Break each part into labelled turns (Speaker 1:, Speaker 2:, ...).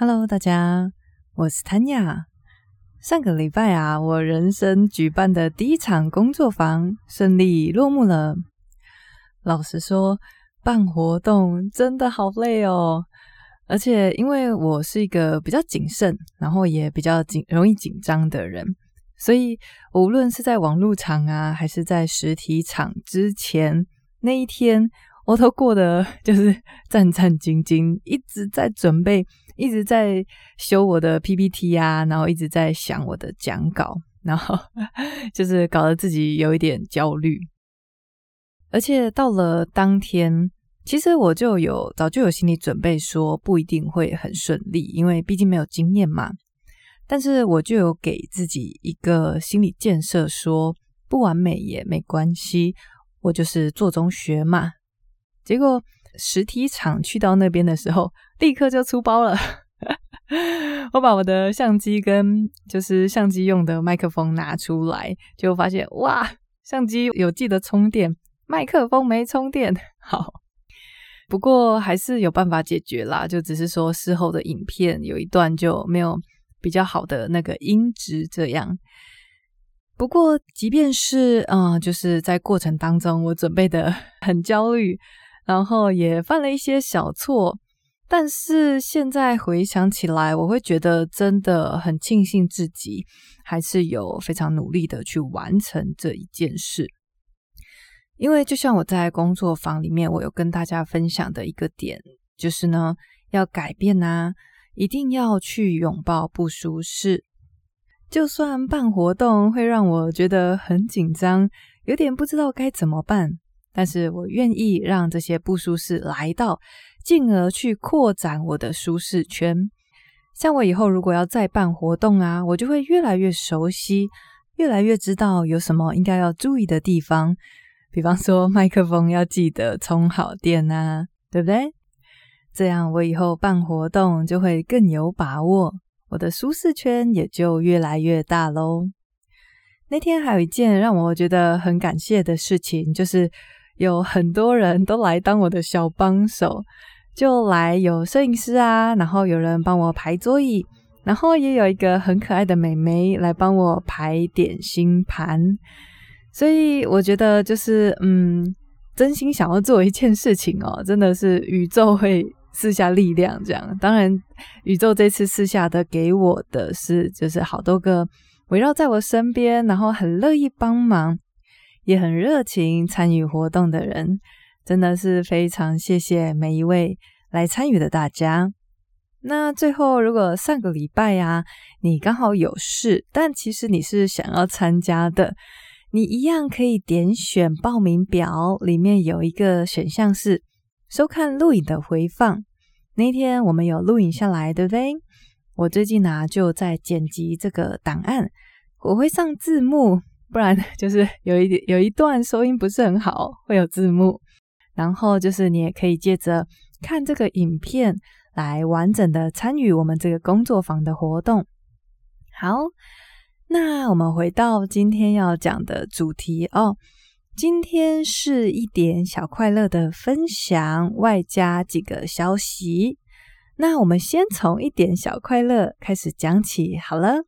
Speaker 1: Hello，大家，我是 Tanya。上个礼拜啊，我人生举办的第一场工作坊顺利落幕了。老实说，办活动真的好累哦，而且因为我是一个比较谨慎，然后也比较紧容易紧张的人，所以无论是在网络场啊，还是在实体场之前那一天，我都过得 就是战战兢兢，一直在准备。一直在修我的 PPT 啊，然后一直在想我的讲稿，然后 就是搞得自己有一点焦虑。而且到了当天，其实我就有早就有心理准备，说不一定会很顺利，因为毕竟没有经验嘛。但是我就有给自己一个心理建设，说不完美也没关系，我就是做中学嘛。结果实体厂去到那边的时候，立刻就出包了。我把我的相机跟就是相机用的麦克风拿出来，就发现哇，相机有记得充电，麦克风没充电。好，不过还是有办法解决啦，就只是说事后的影片有一段就没有比较好的那个音质这样。不过即便是啊、就是在过程当中我准备的很焦虑，然后也犯了一些小错。但是现在回想起来，我会觉得真的很庆幸自己还是有非常努力的去完成这一件事。因为就像我在工作坊里面，我有跟大家分享的一个点，就是呢，要改变啊，一定要去拥抱不舒适。就算办活动会让我觉得很紧张，有点不知道该怎么办，但是我愿意让这些不舒适来到。进而去扩展我的舒适圈。像我以后如果要再办活动啊，我就会越来越熟悉，越来越知道有什么应该要注意的地方。比方说，麦克风要记得充好电啊，对不对？这样我以后办活动就会更有把握，我的舒适圈也就越来越大喽。那天还有一件让我觉得很感谢的事情，就是有很多人都来当我的小帮手。就来有摄影师啊，然后有人帮我排桌椅，然后也有一个很可爱的妹妹来帮我排点心盘，所以我觉得就是嗯，真心想要做一件事情哦，真的是宇宙会赐下力量这样。当然，宇宙这次赐下的给我的是就是好多个围绕在我身边，然后很乐意帮忙，也很热情参与活动的人。真的是非常谢谢每一位来参与的大家。那最后，如果上个礼拜呀，你刚好有事，但其实你是想要参加的，你一样可以点选报名表，里面有一个选项是收看录影的回放。那天我们有录影下来，对不对？我最近呢就在剪辑这个档案，我会上字幕，不然就是有一点有一段收音不是很好，会有字幕。然后就是你也可以借着看这个影片来完整的参与我们这个工作坊的活动。好，那我们回到今天要讲的主题哦。今天是一点小快乐的分享，外加几个消息。那我们先从一点小快乐开始讲起好了。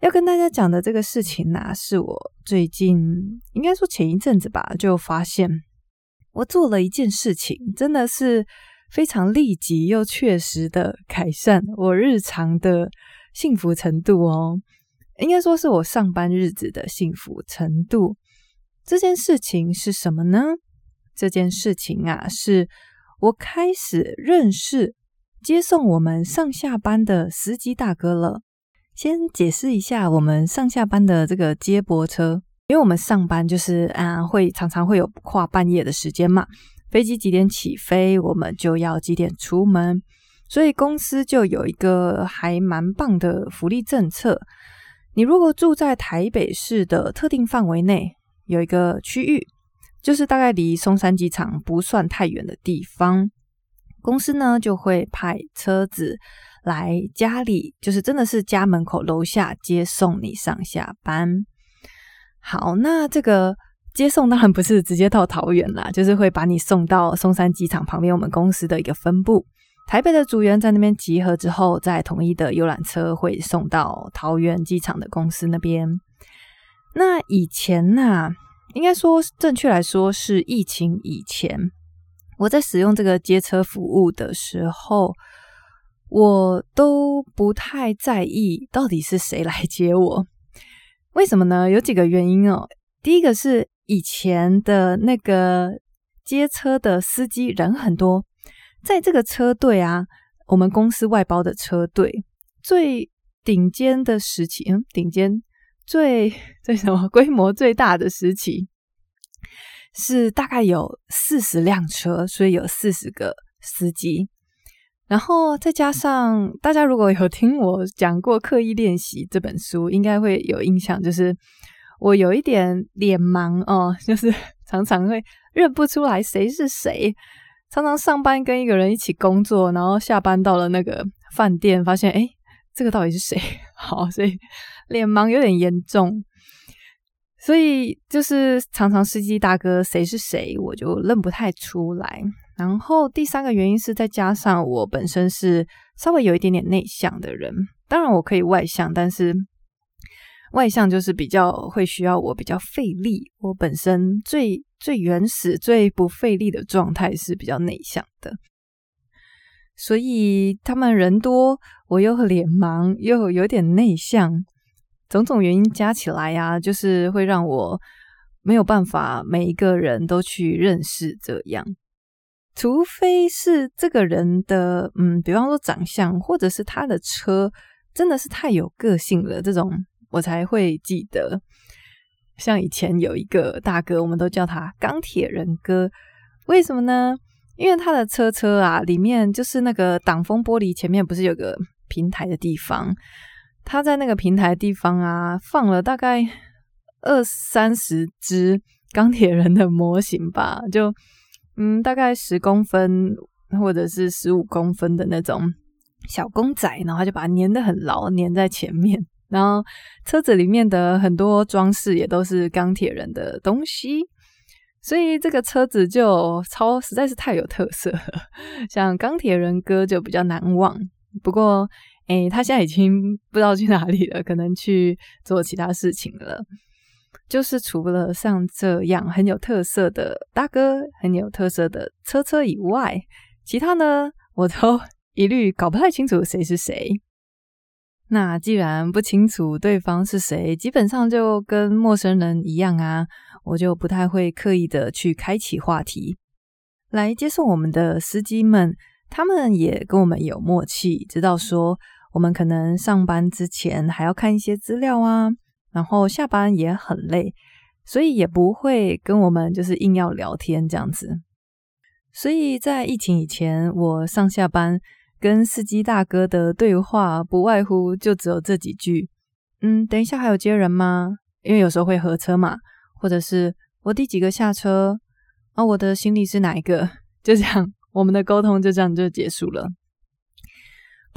Speaker 1: 要跟大家讲的这个事情呢，是我最近应该说前一阵子吧，就发现。我做了一件事情，真的是非常立即又确实的改善我日常的幸福程度哦。应该说是我上班日子的幸福程度。这件事情是什么呢？这件事情啊，是我开始认识接送我们上下班的司机大哥了。先解释一下我们上下班的这个接驳车。因为我们上班就是啊，会常常会有跨半夜的时间嘛，飞机几点起飞，我们就要几点出门，所以公司就有一个还蛮棒的福利政策。你如果住在台北市的特定范围内，有一个区域，就是大概离松山机场不算太远的地方，公司呢就会派车子来家里，就是真的是家门口楼下接送你上下班。好，那这个接送当然不是直接到桃园啦，就是会把你送到松山机场旁边我们公司的一个分部，台北的组员在那边集合之后，再统一的游览车会送到桃园机场的公司那边。那以前呢、啊，应该说正确来说是疫情以前，我在使用这个接车服务的时候，我都不太在意到底是谁来接我。为什么呢？有几个原因哦。第一个是以前的那个接车的司机人很多。在这个车队啊，我们公司外包的车队最顶尖的时期，嗯，顶尖最最什么 规模最大的时期是大概有四十辆车，所以有四十个司机。然后再加上大家如果有听我讲过《刻意练习》这本书，应该会有印象，就是我有一点脸盲哦，就是 常常会认不出来谁是谁。常常上班跟一个人一起工作，然后下班到了那个饭店，发现诶，这个到底是谁？好，所以脸盲有点严重，所以就是常常司机大哥谁是谁，我就认不太出来。然后第三个原因是再加上我本身是稍微有一点点内向的人，当然我可以外向，但是外向就是比较会需要我比较费力，我本身最。最原始、最不费力的状态是比较内向的，所以他们人多，我又脸盲，又有点内向，种种原因加起来呀、啊，就是会让我没有办法每一个人都去认识这样。除非是这个人的，嗯，比方说长相，或者是他的车真的是太有个性了，这种我才会记得。像以前有一个大哥，我们都叫他钢铁人哥，为什么呢？因为他的车车啊，里面就是那个挡风玻璃前面不是有个平台的地方，他在那个平台地方啊，放了大概二三十只钢铁人的模型吧，就嗯，大概十公分或者是十五公分的那种小公仔，然后他就把它粘得很牢，粘在前面。然后车子里面的很多装饰也都是钢铁人的东西，所以这个车子就超实在是太有特色了。像钢铁人哥就比较难忘，不过诶，他现在已经不知道去哪里了，可能去做其他事情了。就是除了像这样很有特色的大哥、很有特色的车车以外，其他呢，我都 一律搞不太清楚谁是谁。那既然不清楚对方是谁，基本上就跟陌生人一样啊，我就不太会刻意的去开启话题。来接送我们的司机们，他们也跟我们有默契，知道说我们可能上班之前还要看一些资料啊，然后下班也很累，所以也不会跟我们就是硬要聊天这样子。所以在疫情以前，我上下班。跟司机大哥的对话不外乎就只有这几句，嗯，等一下还有接人吗？因为有时候会合车嘛，或者是我第几个下车？啊，我的行李是哪一个？就这样，我们的沟通就这样就结束了。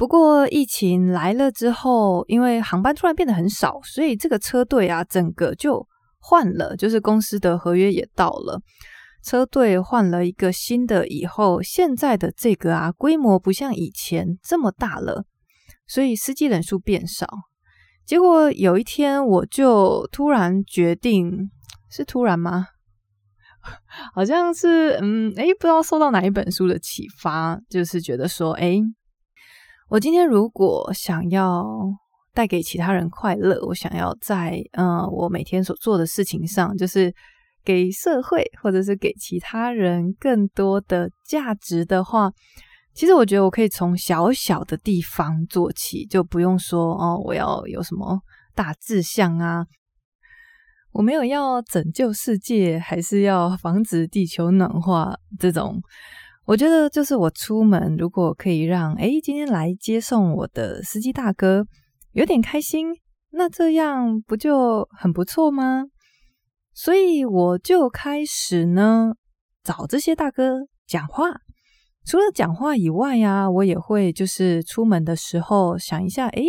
Speaker 1: 不过疫情来了之后，因为航班突然变得很少，所以这个车队啊，整个就换了，就是公司的合约也到了。车队换了一个新的以后，现在的这个啊，规模不像以前这么大了，所以司机人数变少。结果有一天，我就突然决定，是突然吗？好像是，嗯，诶，不知道受到哪一本书的启发，就是觉得说，诶，我今天如果想要带给其他人快乐，我想要在，嗯，我每天所做的事情上，就是。给社会或者是给其他人更多的价值的话，其实我觉得我可以从小小的地方做起，就不用说哦，我要有什么大志向啊，我没有要拯救世界，还是要防止地球暖化这种。我觉得就是我出门，如果可以让诶今天来接送我的司机大哥有点开心，那这样不就很不错吗？所以我就开始呢，找这些大哥讲话。除了讲话以外呀、啊，我也会就是出门的时候想一下，诶，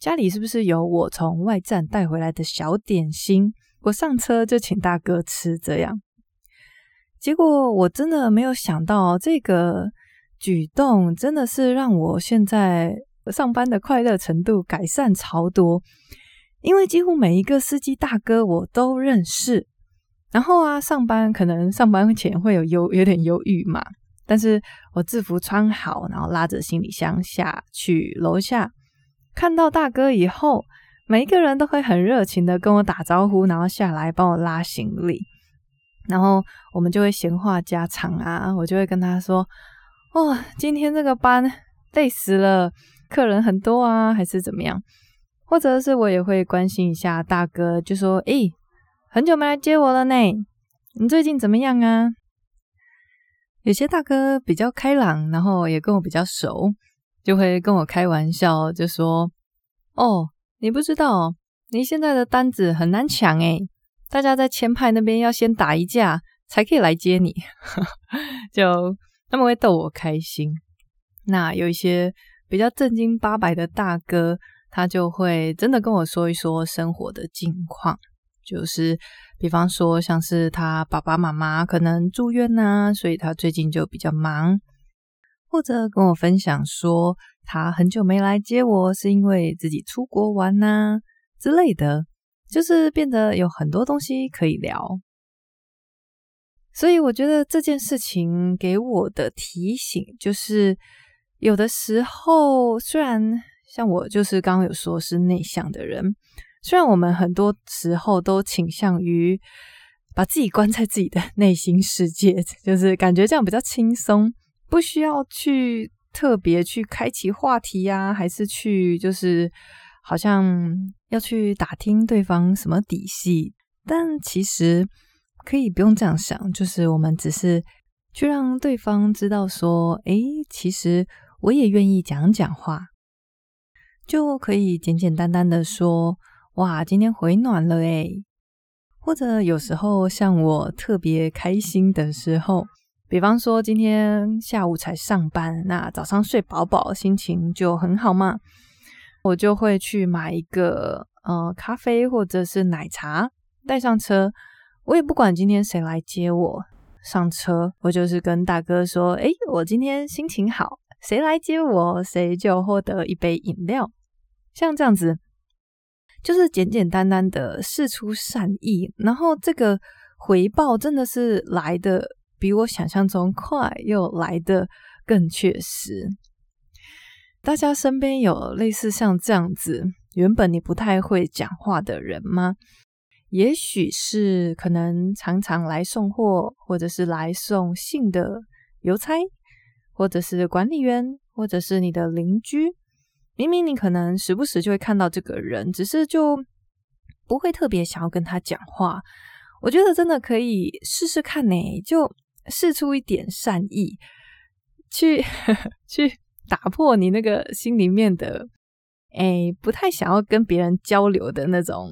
Speaker 1: 家里是不是有我从外站带回来的小点心？我上车就请大哥吃，这样。结果我真的没有想到，这个举动真的是让我现在上班的快乐程度改善超多，因为几乎每一个司机大哥我都认识。然后啊，上班可能上班前会有忧有点忧郁嘛，但是我制服穿好，然后拉着行李箱下去楼下，看到大哥以后，每一个人都会很热情的跟我打招呼，然后下来帮我拉行李，然后我们就会闲话家常啊，我就会跟他说：“哦，今天这个班累死了，客人很多啊，还是怎么样？”或者是我也会关心一下大哥，就说：“诶。”很久没来接我了呢，你最近怎么样啊？有些大哥比较开朗，然后也跟我比较熟，就会跟我开玩笑，就说：“哦，你不知道，你现在的单子很难抢诶，大家在前排那边要先打一架才可以来接你。”就他们会逗我开心。那有一些比较正经八百的大哥，他就会真的跟我说一说生活的近况。就是，比方说，像是他爸爸妈妈可能住院呐、所以他最近就比较忙，或者跟我分享说，他很久没来接我，是因为自己出国玩呐、之类的，就是变得有很多东西可以聊。所以我觉得这件事情给我的提醒，就是有的时候，虽然像我就是刚刚有说是内向的人。虽然我们很多时候都倾向于把自己关在自己的内心世界，就是感觉这样比较轻松，不需要去特别去开启话题呀，还是去就是好像要去打听对方什么底细。但其实可以不用这样想，就是我们只是去让对方知道说，诶，其实我也愿意讲讲话，就可以简简单单的说。哇，今天回暖了诶。或者有时候像我特别开心的时候，比方说今天下午才上班，那早上睡饱饱，心情就很好嘛，我就会去买一个呃咖啡或者是奶茶带上车。我也不管今天谁来接我上车，我就是跟大哥说：“诶，我今天心情好，谁来接我，谁就获得一杯饮料。”像这样子。就是简简单单的释出善意，然后这个回报真的是来的比我想象中快，又来的更确实。大家身边有类似像这样子，原本你不太会讲话的人吗？也许是可能常常来送货，或者是来送信的邮差，或者是管理员，或者是你的邻居。明明你可能时不时就会看到这个人，只是就不会特别想要跟他讲话。我觉得真的可以试试看呢，就试出一点善意，去 去打破你那个心里面的，诶，不太想要跟别人交流的那种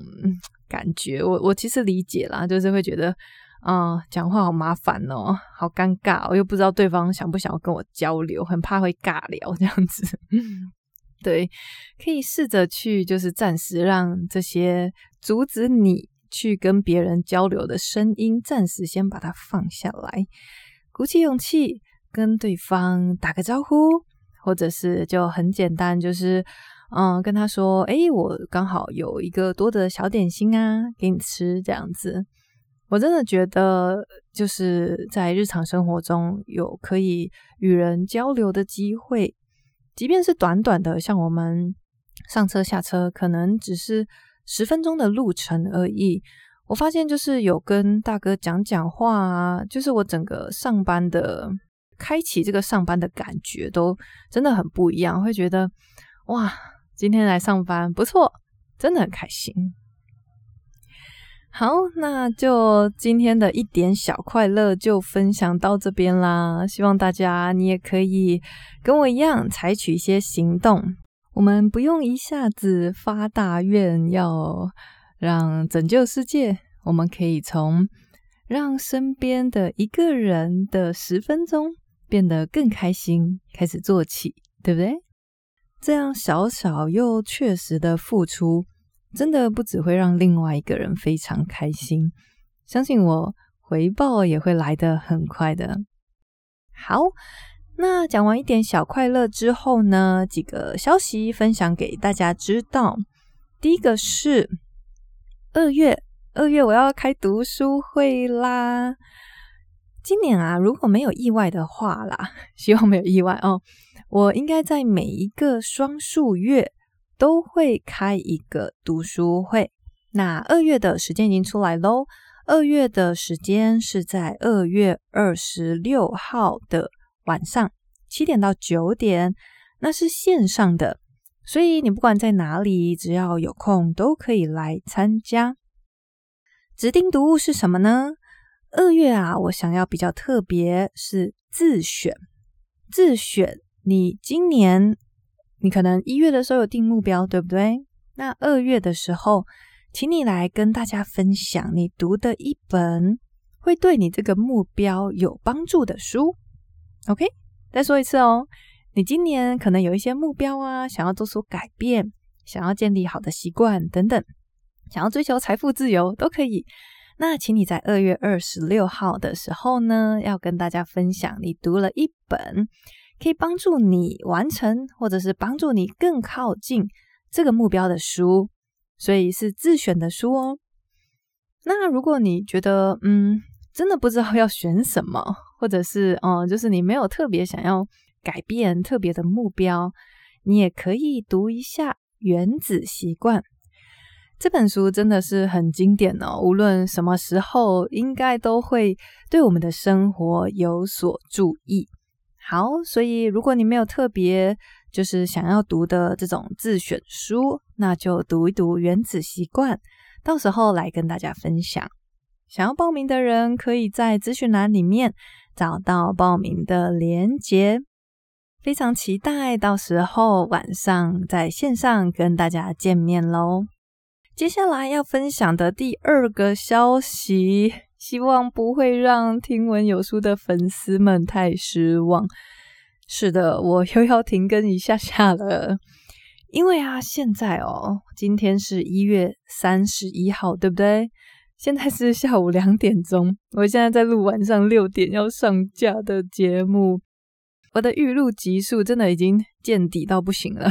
Speaker 1: 感觉。我我其实理解啦，就是会觉得，啊、讲话好麻烦哦，好尴尬，我又不知道对方想不想要跟我交流，很怕会尬聊这样子。对，可以试着去，就是暂时让这些阻止你去跟别人交流的声音，暂时先把它放下来，鼓起勇气跟对方打个招呼，或者是就很简单，就是嗯，跟他说：“诶，我刚好有一个多的小点心啊，给你吃。”这样子，我真的觉得就是在日常生活中有可以与人交流的机会。即便是短短的，像我们上车下车，可能只是十分钟的路程而已。我发现就是有跟大哥讲讲话啊，就是我整个上班的开启这个上班的感觉都真的很不一样，会觉得哇，今天来上班不错，真的很开心。好，那就今天的一点小快乐就分享到这边啦。希望大家你也可以跟我一样采取一些行动。我们不用一下子发大愿要让拯救世界，我们可以从让身边的一个人的十分钟变得更开心开始做起，对不对？这样小小又确实的付出。真的不只会让另外一个人非常开心，相信我，回报也会来得很快的。好，那讲完一点小快乐之后呢，几个消息分享给大家知道。第一个是二月，二月我要开读书会啦。今年啊，如果没有意外的话啦，希望没有意外哦，我应该在每一个双数月都会开一个读书会。那二月的时间已经出来喽，二月的时间是在二月二十六号的晚上七点到九点，那是线上的。所以你不管在哪里，只要有空都可以来参加。指定读物是什么呢？二月啊，我想要比较特别，是自选。自选，你今年你可能一月的时候有定目标，对不对？那二月的时候，请你来跟大家分享你读的一本会对你这个目标有帮助的书。OK，再说一次哦。你今年可能有一些目标啊，想要做出改变，想要建立好的习惯等等，想要追求财富自由都可以。那请你在二月二十六号的时候呢，要跟大家分享你读了一本可以帮助你完成，或者是帮助你更靠近这个目标的书，所以是自选的书哦。那如果你觉得嗯，真的不知道要选什么，或者是哦、嗯，就是你没有特别想要。改变特别的目标，你也可以读一下《原子习惯》这本书，真的是很经典哦。无论什么时候，应该都会对我们的生活有所注意。好，所以如果你没有特别就是想要读的这种自选书，那就读一读《原子习惯》，到时候来跟大家分享。想要报名的人，可以在资讯栏里面找到报名的连结。非常期待到时候晚上在线上跟大家见面喽！接下来要分享的第二个消息，希望不会让听闻有书的粉丝们太失望。是的，我又要停更一下下了，因为啊，现在哦，今天是一月三十一号，对不对？现在是下午两点钟，我现在在录晚上六点要上架的节目。我的预录集数真的已经见底到不行了，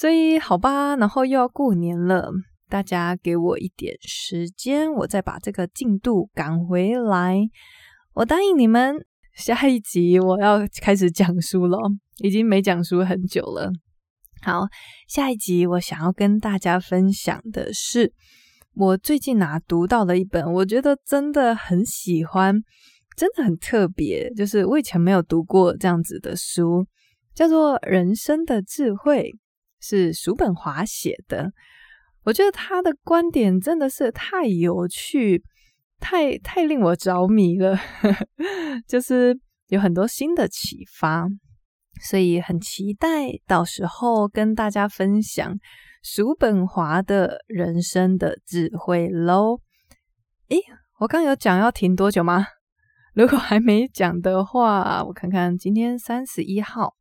Speaker 1: 所以好吧，然后又要过年了，大家给我一点时间，我再把这个进度赶回来。我答应你们，下一集我要开始讲书了，已经没讲书很久了。好，下一集我想要跟大家分享的是，我最近哪读到了一本，我觉得真的很喜欢。真的很特别，就是我以前没有读过这样子的书，叫做《人生的智慧》，是叔本华写的。我觉得他的观点真的是太有趣，太太令我着迷了，就是有很多新的启发，所以很期待到时候跟大家分享叔本华的人生的智慧喽。诶，我刚有讲要停多久吗？如果还没讲的话，我看看今天三十一号，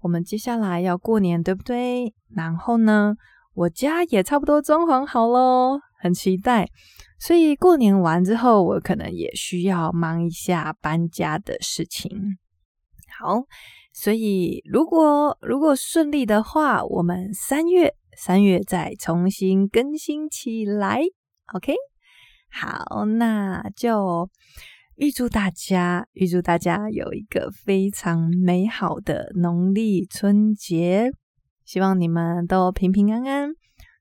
Speaker 1: 我们接下来要过年，对不对？然后呢，我家也差不多装潢好喽，很期待。所以过年完之后，我可能也需要忙一下搬家的事情。好，所以如果如果顺利的话，我们三月三月再重新更新起来。OK，好，那就。预祝大家，预祝大家有一个非常美好的农历春节。希望你们都平平安安，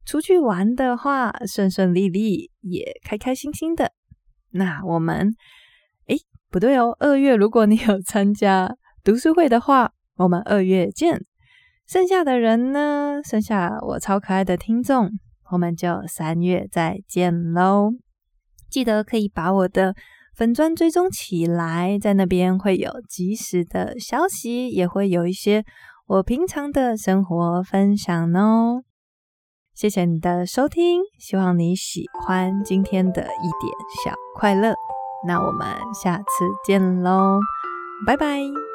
Speaker 1: 出去玩的话顺顺利利，也开开心心的。那我们，诶，不对哦，二月如果你有参加读书会的话，我们二月见。剩下的人呢？剩下我超可爱的听众，我们就三月再见喽。记得可以把我的。粉专追踪起来，在那边会有及时的消息，也会有一些我平常的生活分享哦。谢谢你的收听，希望你喜欢今天的一点小快乐。那我们下次见喽，拜拜。